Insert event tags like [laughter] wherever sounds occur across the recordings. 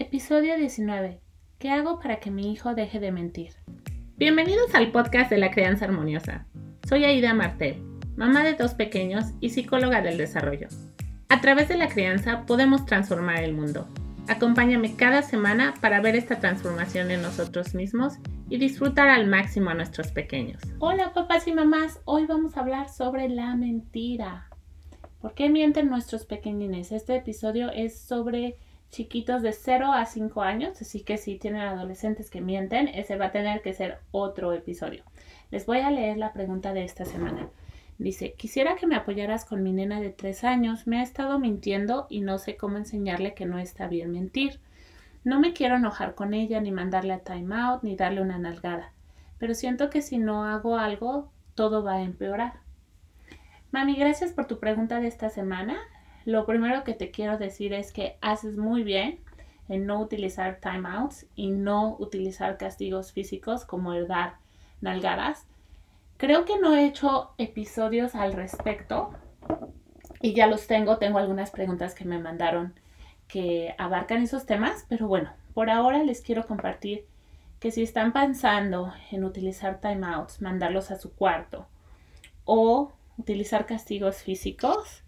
Episodio 19. ¿Qué hago para que mi hijo deje de mentir? Bienvenidos al podcast de la crianza armoniosa. Soy Aida Martel, mamá de dos pequeños y psicóloga del desarrollo. A través de la crianza podemos transformar el mundo. Acompáñame cada semana para ver esta transformación en nosotros mismos y disfrutar al máximo a nuestros pequeños. Hola papás y mamás, hoy vamos a hablar sobre la mentira. ¿Por qué mienten nuestros pequeñines? Este episodio es sobre chiquitos de 0 a 5 años, así que si tienen adolescentes que mienten, ese va a tener que ser otro episodio. Les voy a leer la pregunta de esta semana. Dice, quisiera que me apoyaras con mi nena de 3 años, me ha estado mintiendo y no sé cómo enseñarle que no está bien mentir. No me quiero enojar con ella, ni mandarle a time out, ni darle una nalgada, pero siento que si no hago algo, todo va a empeorar. Mami, gracias por tu pregunta de esta semana lo primero que te quiero decir es que haces muy bien en no utilizar timeouts y no utilizar castigos físicos como el dar nalgadas. Creo que no he hecho episodios al respecto y ya los tengo. Tengo algunas preguntas que me mandaron que abarcan esos temas, pero bueno, por ahora les quiero compartir que si están pensando en utilizar timeouts, mandarlos a su cuarto o utilizar castigos físicos,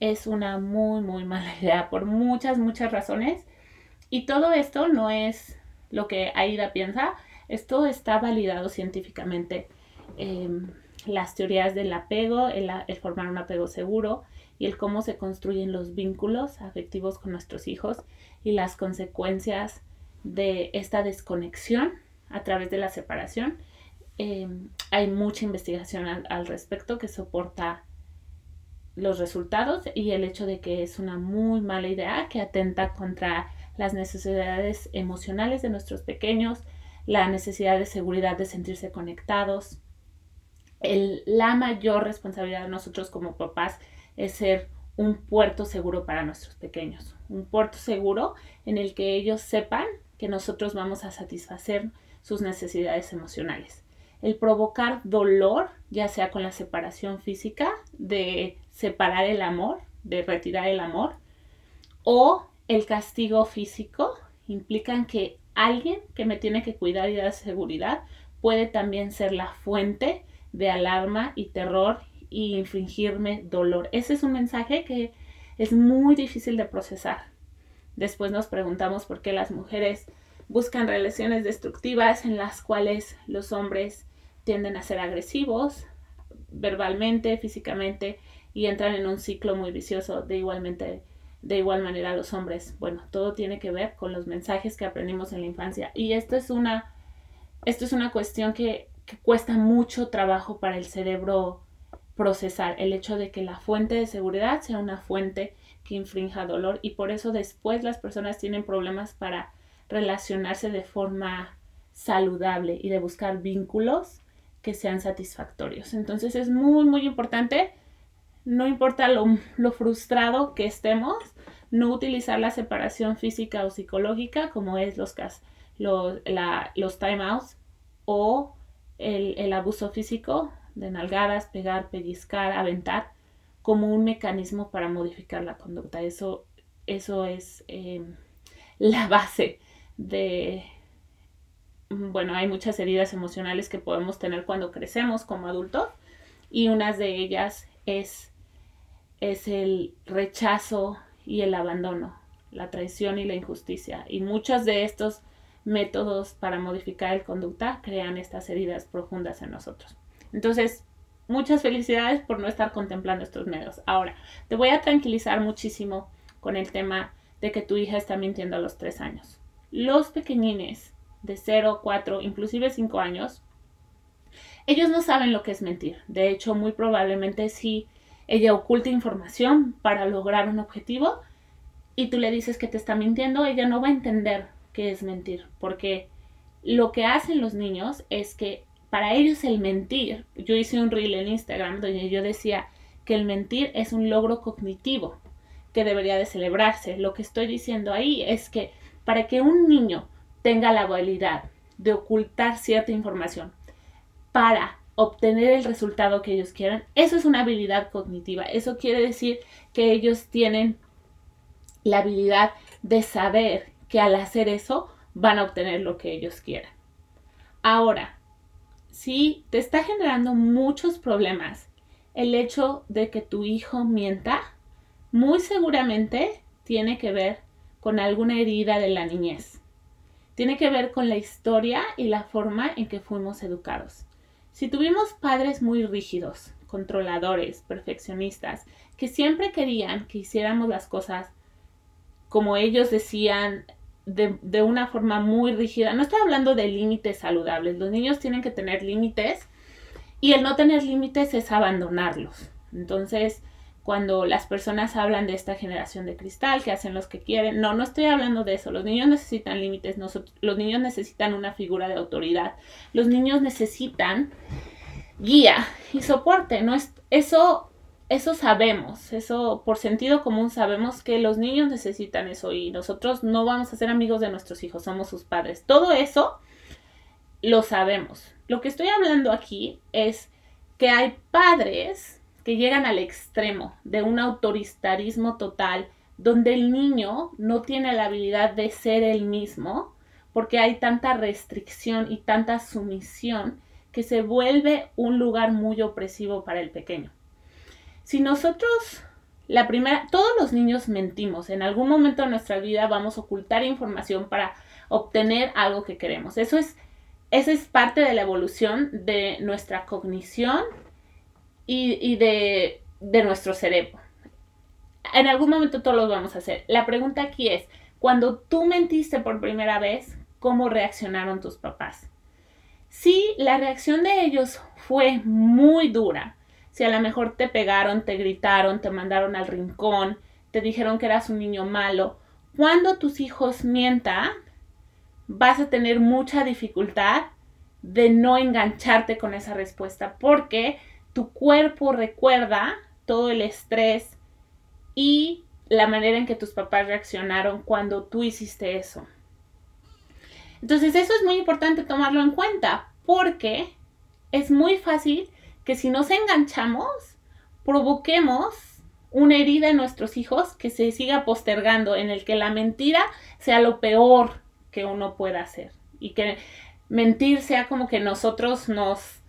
es una muy, muy [laughs] mala idea por muchas, muchas razones. Y todo esto no es lo que Aida piensa, esto está validado científicamente. Em, las teorías del apego, el, formar un apego seguro y el cómo se construyen los vínculos afectivos con nuestros hijos y las consecuencias de esta desconexión a través de la separación. Em, hay mucha investigación al respecto que soporta los resultados y el hecho de que es una muy mala idea que atenta contra las necesidades emocionales de nuestros pequeños, la necesidad de seguridad de sentirse conectados. la mayor responsabilidad de nosotros como papás es ser un puerto seguro para nuestros pequeños, un puerto seguro en el que ellos sepan que nosotros vamos a satisfacer sus necesidades emocionales el provocar dolor, ya sea con la separación física, de separar el amor, de retirar el amor, o el castigo físico, implican que alguien que me tiene que cuidar y dar seguridad puede también ser la fuente de alarma y terror y infringirme dolor. Ese es un mensaje que es muy difícil de procesar. Después nos preguntamos por qué las mujeres buscan relaciones destructivas en las cuales los hombres tienden a ser agresivos verbalmente, físicamente y entran en un ciclo muy vicioso de igualmente de igual manera los hombres. Bueno, todo tiene que ver con los mensajes que aprendimos en la infancia y esto es una esto es una cuestión que, que cuesta mucho trabajo para el cerebro procesar el hecho de que la fuente de seguridad sea una fuente que infrinja dolor y por eso después las personas tienen problemas para relacionarse de forma saludable y de buscar vínculos que sean satisfactorios. Entonces es muy, muy importante, no importa lo, frustrado que estemos, no utilizar la separación física o psicológica como es los, los, la, los timeouts o el, el, abuso físico de nalgadas, pegar, pellizcar, aventar como un mecanismo para modificar la conducta. Eso, eso es eh, la base de, bueno, hay muchas heridas emocionales que podemos tener cuando crecemos como adultos y una de ellas es, es el rechazo y el abandono, la traición y la injusticia. Y muchos de estos métodos para modificar el conducta crean estas heridas profundas en nosotros. Entonces, muchas felicidades por no estar contemplando estos medios. Ahora, te voy a tranquilizar muchísimo con el tema de que tu hija está mintiendo a los tres años. Los pequeñines de 0, 4, inclusive 5 años, ellos no saben lo que es mentir. De hecho, muy probablemente si ella oculta información para lograr un objetivo y tú le dices que te está mintiendo, ella no va a entender qué es mentir, porque lo que hacen los niños es que para ellos el mentir, yo hice un reel en Instagram donde yo decía que el mentir es un logro cognitivo que debería de celebrarse. Lo que estoy diciendo ahí es que para que un niño tenga la habilidad de ocultar cierta información para obtener el resultado que ellos quieran, eso es una habilidad cognitiva. Eso quiere decir que ellos tienen la habilidad de saber que al hacer eso van a obtener lo que ellos quieran. Ahora, si te está generando muchos problemas el hecho de que tu hijo mienta, muy seguramente tiene que ver con alguna herida de la niñez. Tiene que ver con la historia y la forma en que fuimos educados. Si tuvimos padres muy rígidos, controladores, perfeccionistas, que siempre querían que hiciéramos las cosas como ellos decían, de, una forma muy rígida. No estoy hablando de límites saludables. Los niños tienen que tener límites y el no tener límites es abandonarlos. Entonces, cuando las personas hablan de esta generación de cristal, que hacen los que quieren, no, no estoy hablando de eso. Los niños necesitan límites, los niños necesitan una figura de autoridad. Los niños necesitan guía y soporte. No es, eso eso sabemos, eso por sentido común sabemos que los niños necesitan eso y nosotros no vamos a ser amigos de nuestros hijos, somos sus padres. Todo eso lo sabemos. Lo que estoy hablando aquí es que hay padres que llegan al extremo de un autoritarismo total, donde el niño no tiene la habilidad de ser el mismo, porque hay tanta restricción y tanta sumisión que se vuelve un lugar muy opresivo para el pequeño. Si nosotros, la primera, todos los niños mentimos, en algún momento de nuestra vida vamos a ocultar información para obtener algo que queremos. Eso es, eso es parte de la evolución de nuestra cognición y, de, de nuestro cerebro. En algún momento todos los vamos a hacer. La pregunta aquí es, cuando tú mentiste por primera vez, ¿cómo reaccionaron tus papás? Si la reacción de ellos fue muy dura, si a lo mejor te pegaron, te gritaron, te mandaron al rincón, te dijeron que eras un niño malo, cuando tus hijos mientan, vas a tener mucha dificultad de no engancharte con esa respuesta porque tu cuerpo recuerda todo el estrés y la manera en que tus papás reaccionaron cuando tú hiciste eso. Entonces eso es muy importante tomarlo en cuenta porque es muy fácil que si nos enganchamos, provoquemos una herida en nuestros hijos que se siga postergando, en el que la mentira sea lo peor que uno pueda hacer y que mentir sea como que nosotros nos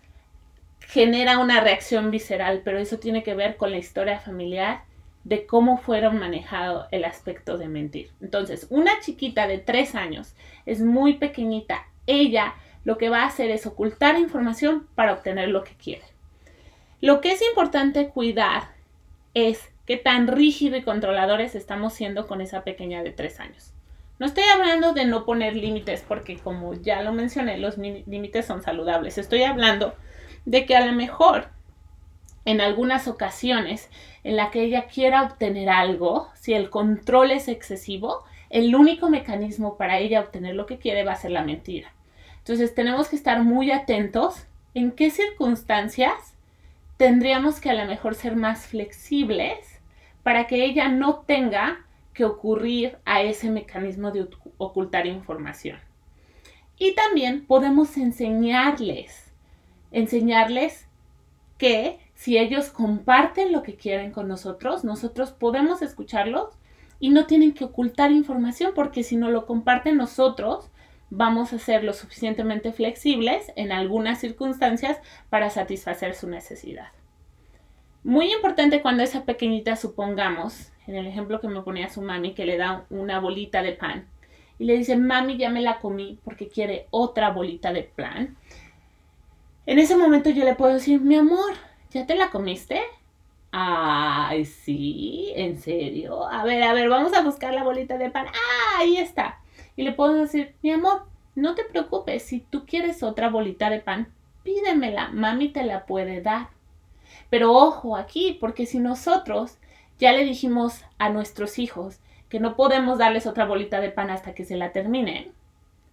genera una reacción visceral, pero eso tiene que ver con la historia familiar de cómo fueron manejado el aspecto de mentir. Entonces, una chiquita de tres años es muy pequeñita, ella lo que va a hacer es ocultar información para obtener lo que quiere. Lo que es importante cuidar es qué tan rígido y controladores estamos siendo con esa pequeña de tres años. No estoy hablando de no poner límites porque como ya lo mencioné, los límites son saludables. Estoy hablando de que a lo mejor en algunas ocasiones en la que ella quiera obtener algo, si el control es excesivo, el único mecanismo para ella obtener lo que quiere va a ser la mentira. Entonces tenemos que estar muy atentos en qué circunstancias tendríamos que a lo mejor ser más flexibles para que ella no tenga que ocurrir a ese mecanismo de ocultar información. Y también podemos enseñarles, enseñarles que si ellos comparten lo que quieren con nosotros, nosotros podemos escucharlos y no tienen que ocultar información porque si no lo comparten nosotros, vamos a ser lo suficientemente flexibles en algunas circunstancias para satisfacer su necesidad. Muy importante cuando esa pequeñita, supongamos, en el ejemplo que me ponía su mami, que le da una bolita de pan y le dice, mami, ya me la comí porque quiere otra bolita de pan. En ese momento yo le puedo decir, mi amor, ¿ya te la comiste? Ay, sí, en serio. A ver, a ver, vamos a buscar la bolita de pan. Ah, ahí está. Y le puedo decir, mi amor, no te preocupes, si tú quieres otra bolita de pan, pídemela, mami te la puede dar. Pero ojo aquí, porque si nosotros ya le dijimos a nuestros hijos que no podemos darles otra bolita de pan hasta que se la terminen,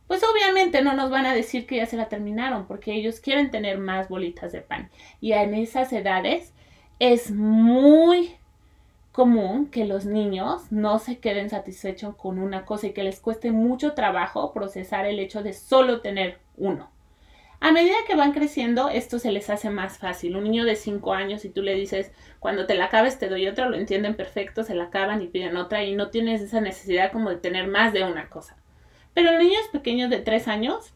pues obviamente no nos van a decir que ya se la terminaron, porque ellos quieren tener más bolitas de pan. Y en esas edades es muy común que los niños no se queden satisfechos con una cosa y que les cueste mucho trabajo procesar el hecho de solo tener uno. A medida que van creciendo, esto se les hace más fácil. Un niño de 5 años, si tú le dices, cuando te la acabes te doy otra, lo entienden perfecto, se la acaban y piden otra y no tienes esa necesidad como de tener más de una cosa. Pero a niños pequeños de 3 años,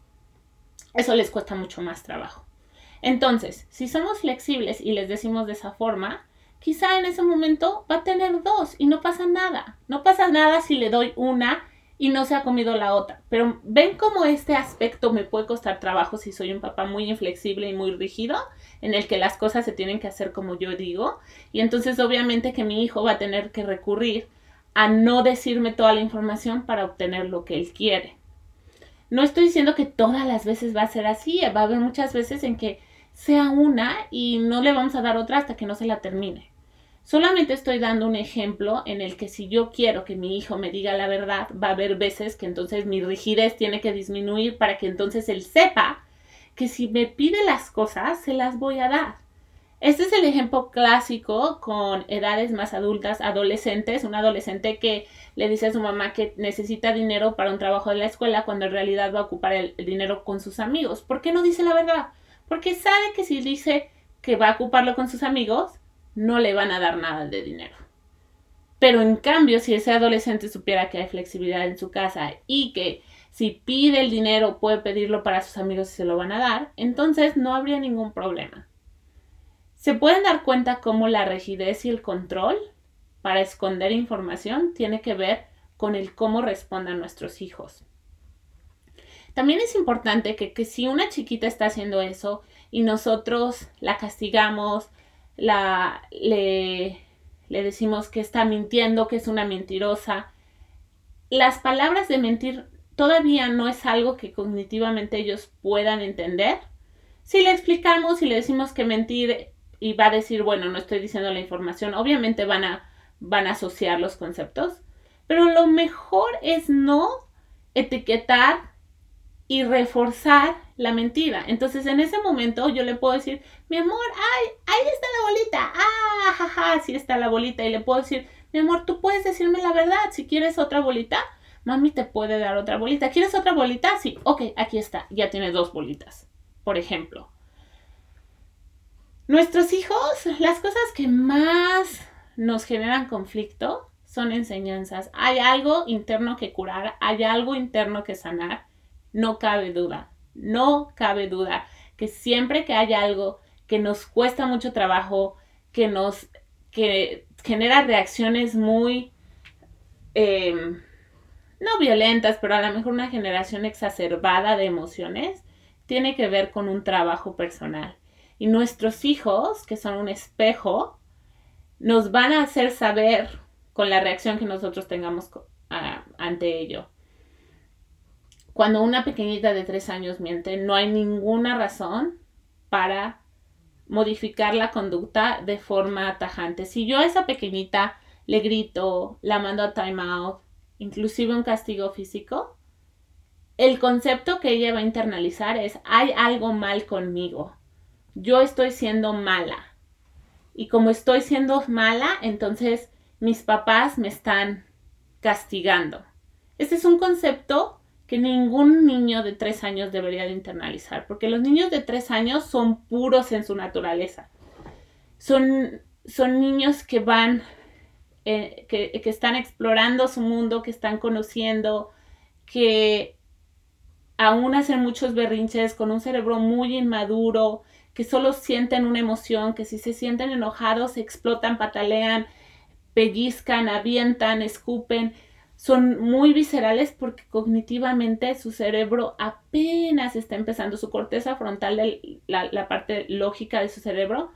eso les cuesta mucho más trabajo. Entonces, si somos flexibles y les decimos de esa forma, quizá en ese momento va a tener dos y no pasa nada. No pasa nada si le doy una y no se ha comido la otra. Pero ven cómo este aspecto me puede costar trabajo si soy un papá muy inflexible y muy rígido, en el que las cosas se tienen que hacer como yo digo. Y entonces obviamente que mi hijo va a tener que recurrir a no decirme toda la información para obtener lo que él quiere. No estoy diciendo que todas las veces va a ser así, va a haber muchas veces en que sea una y no le vamos a dar otra hasta que no se la termine. Solamente estoy dando un ejemplo en el que si yo quiero que mi hijo me diga la verdad, va a haber veces que entonces mi rigidez tiene que disminuir para que entonces él sepa que si me pide las cosas, se las voy a dar. Este es el ejemplo clásico con edades más adultas, adolescentes, un adolescente que le dice a su mamá que necesita dinero para un trabajo de la escuela cuando en realidad va a ocupar el, dinero con sus amigos. ¿Por qué no dice la verdad? Porque sabe que si dice que va a ocuparlo con sus amigos, no le van a dar nada de dinero. Pero en cambio, si ese adolescente supiera que hay flexibilidad en su casa y que si pide el dinero puede pedirlo para sus amigos y se lo van a dar, entonces no habría ningún problema. Se pueden dar cuenta cómo la rigidez y el control para esconder información tiene que ver con el cómo respondan nuestros hijos. También es importante que, que si una chiquita está haciendo eso y nosotros la castigamos, le, le decimos que está mintiendo, que es una mentirosa. Las palabras de mentir todavía no es algo que cognitivamente ellos puedan entender. Si le explicamos y le decimos que mentir y va a decir, bueno, no estoy diciendo la información, obviamente van a, van a asociar los conceptos, pero lo mejor es no etiquetar y reforzar la mentira. Entonces en ese momento yo le puedo decir, mi amor, ay, ahí está la bolita, sí está la bolita. Y le puedo decir, mi amor, tú puedes decirme la verdad, si quieres otra bolita, mami te puede dar otra bolita. ¿Quieres otra bolita? Sí, ok, aquí está, ya tiene dos bolitas, por ejemplo. Nuestros hijos, las cosas que más nos generan conflicto son enseñanzas. Hay algo interno que curar, hay algo interno que sanar no cabe duda, no cabe duda que siempre que hay algo que nos cuesta mucho trabajo, que nos que genera reacciones muy em, no violentas, pero a lo mejor una generación exacerbada de emociones, tiene que ver con un trabajo personal. Y nuestros hijos, que son un espejo, nos van a hacer saber con la reacción que nosotros tengamos ante ello. Cuando una pequeñita de tres años miente, no hay ninguna razón para modificar la conducta de forma tajante. Si yo a esa pequeñita le grito, la mando a time out, inclusive un castigo físico, el concepto que ella va a internalizar es hay algo mal conmigo. Yo estoy siendo mala. Y como estoy siendo mala, entonces mis papás me están castigando. Este es un concepto que ningún niño de tres años debería de internalizar, porque los niños de tres años son puros en su naturaleza. Son, son niños que van, eh, que, que están explorando su mundo, que están conociendo, que aún hacen muchos berrinches con un cerebro muy inmaduro, que solo sienten una emoción, que si se sienten enojados explotan, patalean, pellizcan, avientan, escupen son muy viscerales porque cognitivamente su cerebro apenas está empezando, su corteza frontal, la, parte lógica de su cerebro,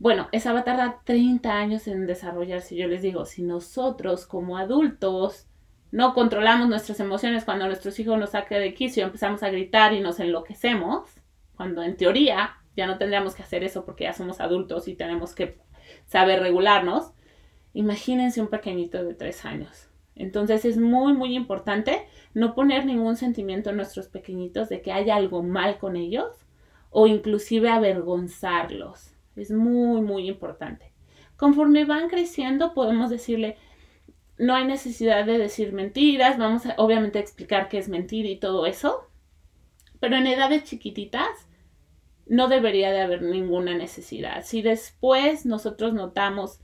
bueno, esa va a tardar 30 años en desarrollarse. Yo les digo, si nosotros como adultos no controlamos nuestras emociones cuando nuestros hijos nos saque de quicio, empezamos a gritar y nos enloquecemos, cuando en teoría ya no tendríamos que hacer eso porque ya somos adultos y tenemos que saber regularnos, imagínense un pequeñito de 3 años entonces es muy, muy importante no poner ningún sentimiento en nuestros pequeñitos de que haya algo mal con ellos o inclusive avergonzarlos. Es muy, muy importante. Conforme van creciendo podemos decirle, no hay necesidad de decir mentiras, vamos a obviamente explicar qué es mentir y todo eso, pero en edades chiquititas no debería de haber ninguna necesidad. Si después nosotros notamos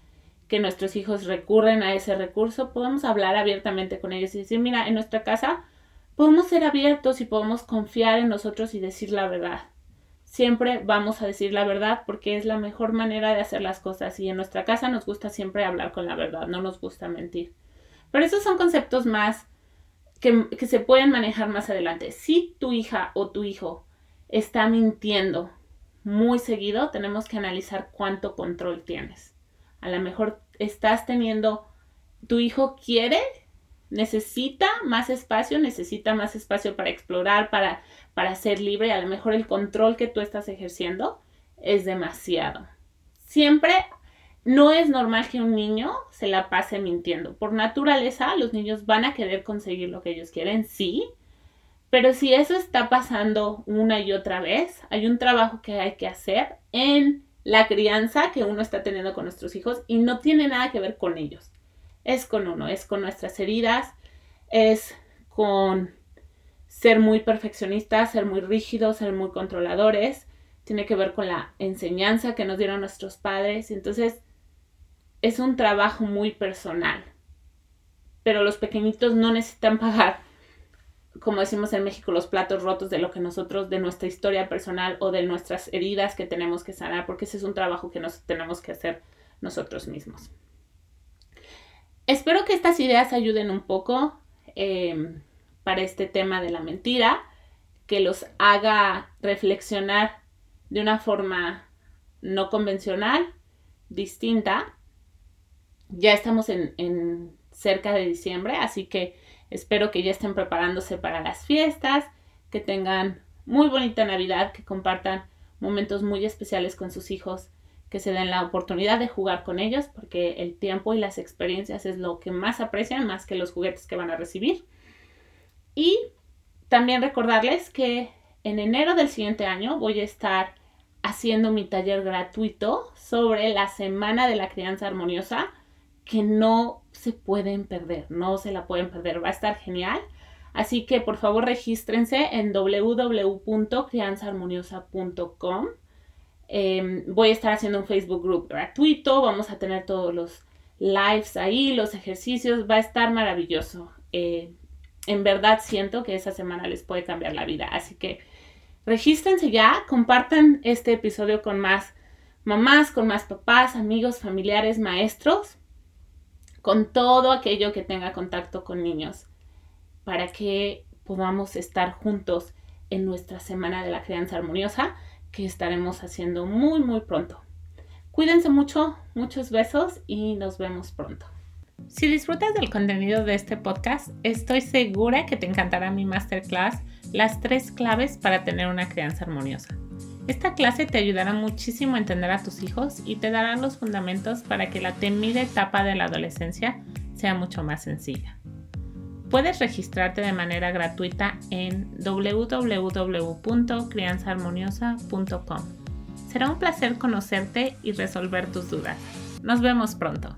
que nuestros hijos recurren a ese recurso, podemos hablar abiertamente con ellos y decir, mira, en nuestra casa podemos ser abiertos y podemos confiar en nosotros y decir la verdad. Siempre vamos a decir la verdad porque es la mejor manera de hacer las cosas y en nuestra casa nos gusta siempre hablar con la verdad, no nos gusta mentir. Pero esos son conceptos más que, que se pueden manejar más adelante. Si tu hija o tu hijo está mintiendo muy seguido, tenemos que analizar cuánto control tienes. A lo mejor estás teniendo, tu hijo quiere necesita más espacio, necesita más espacio para explorar, para, para ser libre. A lo mejor el control que tú estás ejerciendo es demasiado. Siempre no es normal que un niño se la pase mintiendo. Por naturaleza, los niños van a querer conseguir lo que ellos quieren, sí. Pero si eso está pasando una y otra vez, hay un trabajo que hay que hacer en la crianza que uno está teniendo con nuestros hijos y no tiene nada que ver con ellos. Es con uno, es con nuestras heridas, es con ser muy perfeccionistas, ser muy rígidos, ser muy controladores, tiene que ver con la enseñanza que nos dieron nuestros padres, entonces es un trabajo muy personal, pero los pequeñitos no necesitan [laughs] pagar, como decimos en México, los platos rotos de lo que nosotros, de nuestra historia personal o de nuestras heridas que tenemos que sanar, porque ese es un trabajo que nos tenemos que hacer nosotros mismos. Espero que estas ideas ayuden un poco em, para este tema de la mentira, que los haga reflexionar de una forma no convencional, distinta. Ya estamos en cerca de diciembre, así que espero que ya estén preparándose para las fiestas, que tengan muy bonita Navidad, que compartan momentos muy especiales con sus hijos que se den la oportunidad de jugar con ellos, porque el tiempo y las experiencias es lo que más aprecian, más que los juguetes que van a recibir. Y también recordarles que en enero del siguiente año voy a estar haciendo mi taller gratuito sobre la Semana de la Crianza Armoniosa, que no se pueden perder, no se la pueden perder, va a estar genial. Así que por favor regístrense en www.crianzaarmoniosa.com Em, voy a estar haciendo un Facebook Group gratuito, vamos a tener todos los lives ahí, los ejercicios, va a estar maravilloso. Eh, en verdad siento que esa semana les puede cambiar la vida, así que regístrense ya, compartan este episodio con más mamás, con más papás, amigos, familiares, maestros, con todo aquello que tenga contacto con niños, para que podamos estar juntos en nuestra semana de la crianza armoniosa que estaremos haciendo muy muy pronto. Cuídense mucho, muchos besos y nos vemos pronto. Si disfrutas del contenido de este podcast, estoy segura que te encantará mi masterclass Las tres claves para tener una crianza armoniosa. Esta clase te ayudará muchísimo a entender a tus hijos y te dará los fundamentos para que la temida etapa de la adolescencia sea mucho más sencilla. Puedes registrarte de manera gratuita en www.crianzaharmoniosa.com. Será un placer conocerte y resolver tus dudas. Nos vemos pronto.